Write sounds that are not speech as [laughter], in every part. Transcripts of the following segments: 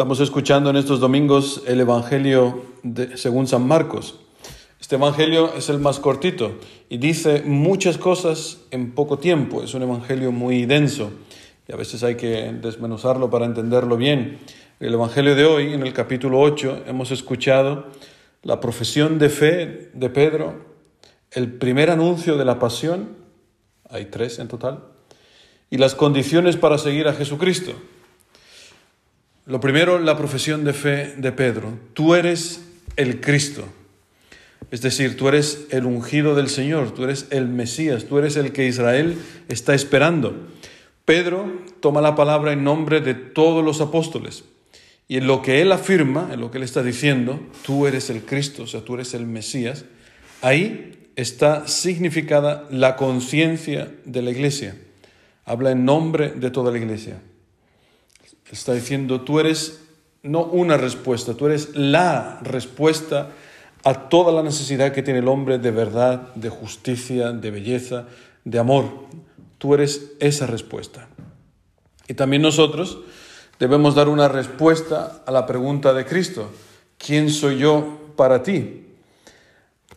Estamos escuchando en estos domingos el Evangelio de, según San Marcos. Este Evangelio es el más cortito y dice muchas cosas en poco tiempo. Es un Evangelio muy denso y a veces hay que desmenuzarlo para entenderlo bien. El Evangelio de hoy, en el capítulo 8, hemos escuchado la profesión de fe de Pedro, el primer anuncio de la pasión, hay tres en total, y las condiciones para seguir a Jesucristo. Lo primero, la profesión de fe de Pedro. Tú eres el Cristo. Es decir, tú eres el ungido del Señor, tú eres el Mesías, tú eres el que Israel está esperando. Pedro toma la palabra en nombre de todos los apóstoles. Y en lo que él afirma, en lo que él está diciendo, tú eres el Cristo, o sea, tú eres el Mesías, ahí está significada la conciencia de la iglesia. Habla en nombre de toda la iglesia. Está diciendo, tú eres no una respuesta, tú eres la respuesta a toda la necesidad que tiene el hombre de verdad, de justicia, de belleza, de amor. Tú eres esa respuesta. Y también nosotros debemos dar una respuesta a la pregunta de Cristo, ¿quién soy yo para ti?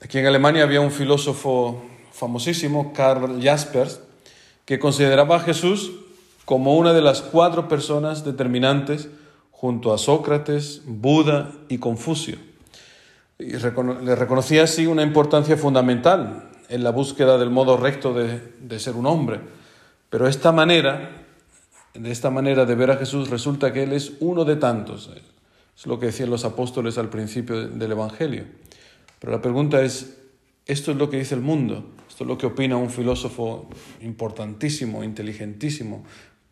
Aquí en Alemania había un filósofo famosísimo, Karl Jaspers, que consideraba a Jesús como una de las cuatro personas determinantes junto a Sócrates, Buda y Confucio. Y le reconocía así una importancia fundamental en la búsqueda del modo recto de, de ser un hombre. Pero esta manera, de esta manera de ver a Jesús resulta que Él es uno de tantos. Es lo que decían los apóstoles al principio del Evangelio. Pero la pregunta es, ¿esto es lo que dice el mundo? ¿Esto es lo que opina un filósofo importantísimo, inteligentísimo,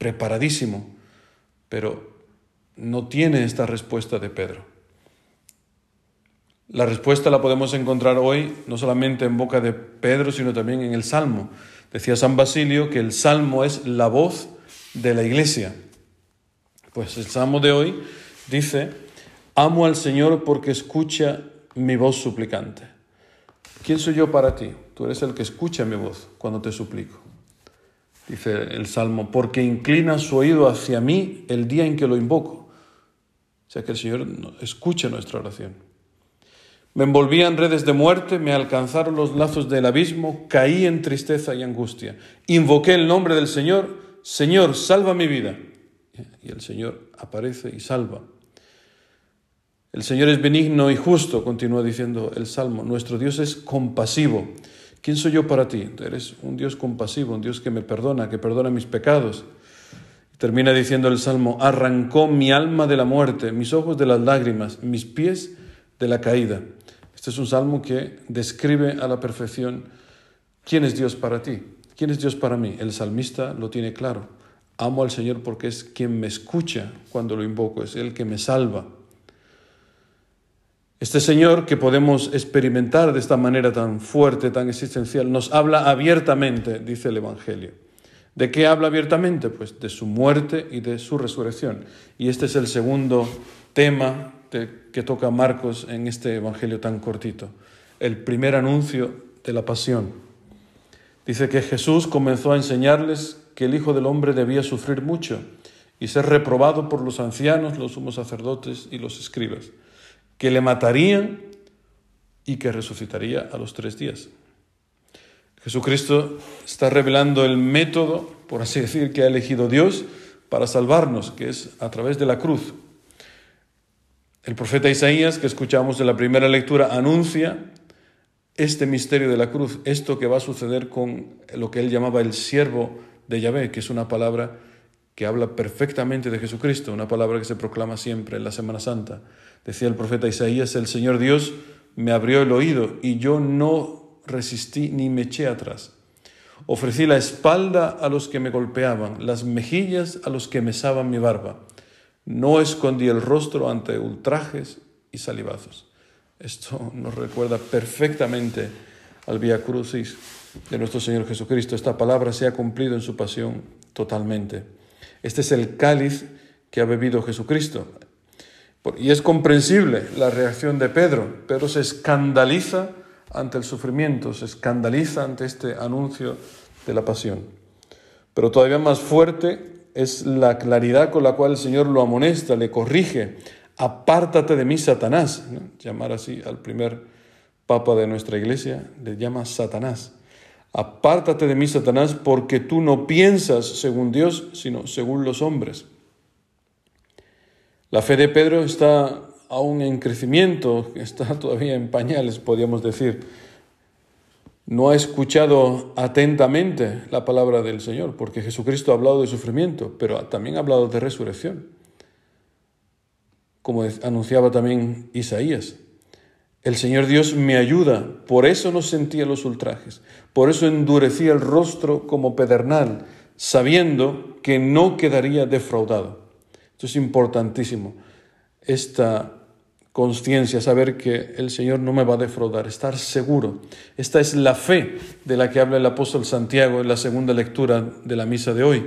preparadísimo, pero no tiene esta respuesta de Pedro. La respuesta la podemos encontrar hoy no solamente en boca de Pedro, sino también en el Salmo. Decía San Basilio que el Salmo es la voz de la iglesia. Pues el Salmo de hoy dice, amo al Señor porque escucha mi voz suplicante. ¿Quién soy yo para ti? Tú eres el que escucha mi voz cuando te suplico dice el Salmo, porque inclina su oído hacia mí el día en que lo invoco. O sea que el Señor escucha nuestra oración. Me envolví en redes de muerte, me alcanzaron los lazos del abismo, caí en tristeza y angustia. Invoqué el nombre del Señor, Señor, salva mi vida. Y el Señor aparece y salva. El Señor es benigno y justo, continúa diciendo el Salmo. Nuestro Dios es compasivo ¿Quién soy yo para ti? Eres un Dios compasivo, un Dios que me perdona, que perdona mis pecados. Termina diciendo el Salmo, arrancó mi alma de la muerte, mis ojos de las lágrimas, mis pies de la caída. Este es un salmo que describe a la perfección quién es Dios para ti, quién es Dios para mí. El salmista lo tiene claro. Amo al Señor porque es quien me escucha cuando lo invoco, es el que me salva. Este Señor que podemos experimentar de esta manera tan fuerte, tan existencial, nos habla abiertamente, dice el Evangelio. ¿De qué habla abiertamente? Pues de su muerte y de su resurrección. Y este es el segundo tema que toca Marcos en este Evangelio tan cortito. El primer anuncio de la pasión. Dice que Jesús comenzó a enseñarles que el Hijo del Hombre debía sufrir mucho y ser reprobado por los ancianos, los sumos sacerdotes y los escribas que le matarían y que resucitaría a los tres días. Jesucristo está revelando el método, por así decir, que ha elegido Dios para salvarnos, que es a través de la cruz. El profeta Isaías, que escuchamos en la primera lectura, anuncia este misterio de la cruz, esto que va a suceder con lo que él llamaba el siervo de Yahvé, que es una palabra que habla perfectamente de Jesucristo, una palabra que se proclama siempre en la Semana Santa. Decía el profeta Isaías, el Señor Dios me abrió el oído y yo no resistí ni me eché atrás. Ofrecí la espalda a los que me golpeaban, las mejillas a los que mesaban mi barba. No escondí el rostro ante ultrajes y salivazos. Esto nos recuerda perfectamente al Vía Crucis de nuestro Señor Jesucristo. Esta palabra se ha cumplido en su pasión totalmente. Este es el cáliz que ha bebido Jesucristo. Y es comprensible la reacción de Pedro. Pedro se escandaliza ante el sufrimiento, se escandaliza ante este anuncio de la pasión. Pero todavía más fuerte es la claridad con la cual el Señor lo amonesta, le corrige. Apártate de mí, Satanás. Llamar así al primer papa de nuestra iglesia, le llama Satanás. Apártate de mí, Satanás, porque tú no piensas según Dios, sino según los hombres. La fe de Pedro está aún en crecimiento, [laughs] está todavía en pañales, podríamos decir. No ha escuchado atentamente la palabra del Señor, porque Jesucristo ha hablado de sufrimiento, pero también ha hablado de resurrección, como anunciaba también Isaías. El Señor Dios me ayuda, por eso no sentía los ultrajes, por eso endurecía el rostro como pedernal, sabiendo que no quedaría defraudado. Esto es importantísimo, esta conciencia, saber que el Señor no me va a defraudar, estar seguro. Esta es la fe de la que habla el apóstol Santiago en la segunda lectura de la misa de hoy.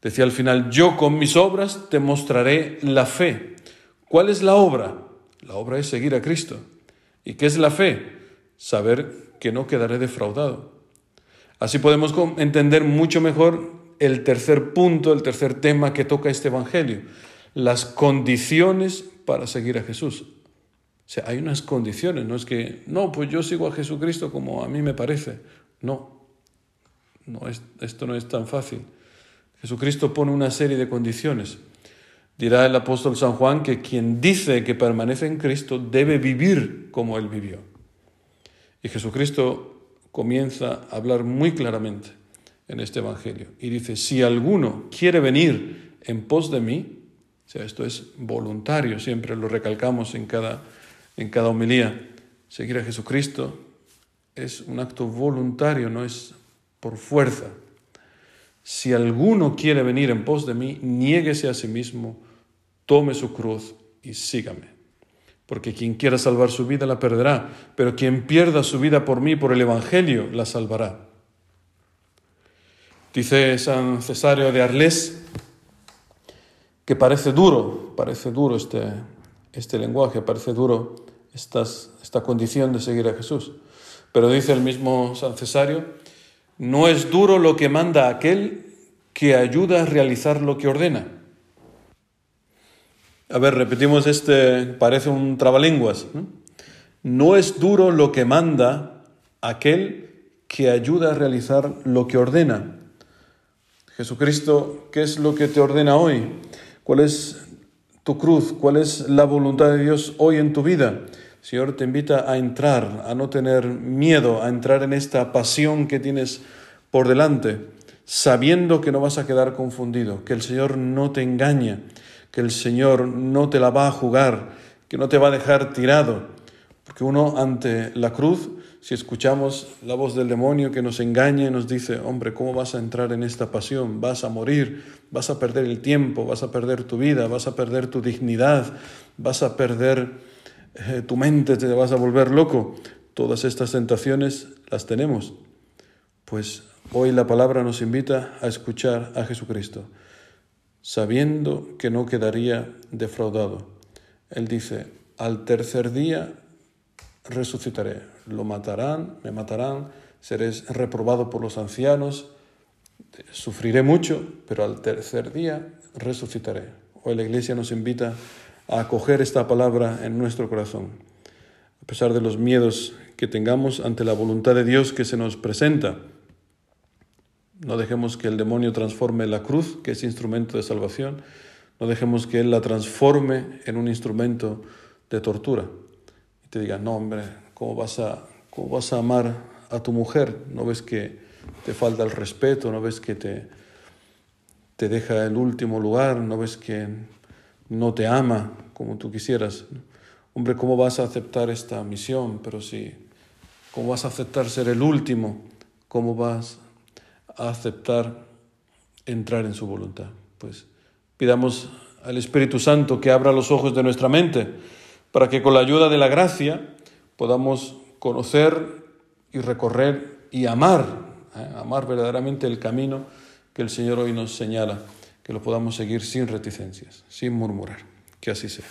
Decía al final, yo con mis obras te mostraré la fe. ¿Cuál es la obra? La obra es seguir a Cristo. ¿Y qué es la fe? Saber que no quedaré defraudado. Así podemos entender mucho mejor el tercer punto, el tercer tema que toca este Evangelio, las condiciones para seguir a Jesús. O sea, hay unas condiciones, no es que, no, pues yo sigo a Jesucristo como a mí me parece. No, no es, esto no es tan fácil. Jesucristo pone una serie de condiciones. Dirá el apóstol San Juan que quien dice que permanece en Cristo debe vivir como Él vivió. Y Jesucristo comienza a hablar muy claramente en este Evangelio y dice, si alguno quiere venir en pos de mí, o sea, esto es voluntario, siempre lo recalcamos en cada, en cada homilía, seguir a Jesucristo es un acto voluntario, no es por fuerza. Si alguno quiere venir en pos de mí, niéguese a sí mismo, tome su cruz y sígame. Porque quien quiera salvar su vida la perderá, pero quien pierda su vida por mí, por el Evangelio, la salvará. Dice San Cesario de Arles que parece duro, parece duro este, este lenguaje, parece duro esta condición de seguir a Jesús. Pero dice el mismo San Cesario, no es duro lo que manda aquel que ayuda a realizar lo que ordena. A ver, repetimos este, parece un trabalenguas. ¿no? es duro lo que manda aquel que ayuda a realizar lo que ordena. Jesucristo, ¿qué es lo que te ordena hoy? ¿Cuál es tu cruz? ¿Cuál es la voluntad de Dios hoy en tu vida? Señor te invita a entrar, a no tener miedo, a entrar en esta pasión que tienes por delante, sabiendo que no vas a quedar confundido, que el Señor no te engaña, que el Señor no te la va a jugar, que no te va a dejar tirado. Porque uno ante la cruz, si escuchamos la voz del demonio que nos engaña y nos dice, hombre, ¿cómo vas a entrar en esta pasión? Vas a morir, vas a perder el tiempo, vas a perder tu vida, vas a perder tu dignidad, vas a perder eh, tu mente, te vas a volver loco. Todas estas tentaciones las tenemos. Pues hoy la palabra nos invita a escuchar a Jesucristo sabiendo que no quedaría defraudado. Él dice, al tercer día resucitaré, lo matarán, me matarán, seré reprobado por los ancianos, sufriré mucho, pero al tercer día resucitaré. Hoy la Iglesia nos invita a acoger esta palabra en nuestro corazón, a pesar de los miedos que tengamos ante la voluntad de Dios que se nos presenta no dejemos que el demonio transforme la cruz, que es instrumento de salvación. No dejemos que Él la transforme en un instrumento de tortura. Y te diga, no, hombre, ¿cómo vas a, cómo vas a amar a tu mujer? ¿No ves que te falta el respeto? ¿No ves que te, te deja el último lugar? ¿No ves que no te ama como tú quisieras? Hombre, ¿cómo vas a aceptar esta misión? Pero si, ¿cómo vas a aceptar ser el último? ¿Cómo vas a aceptar entrar en su voluntad. Pues pidamos al Espíritu Santo que abra los ojos de nuestra mente para que con la ayuda de la gracia podamos conocer y recorrer y amar, ¿eh? amar verdaderamente el camino que el Señor hoy nos señala, que lo podamos seguir sin reticencias, sin murmurar. Que así sea.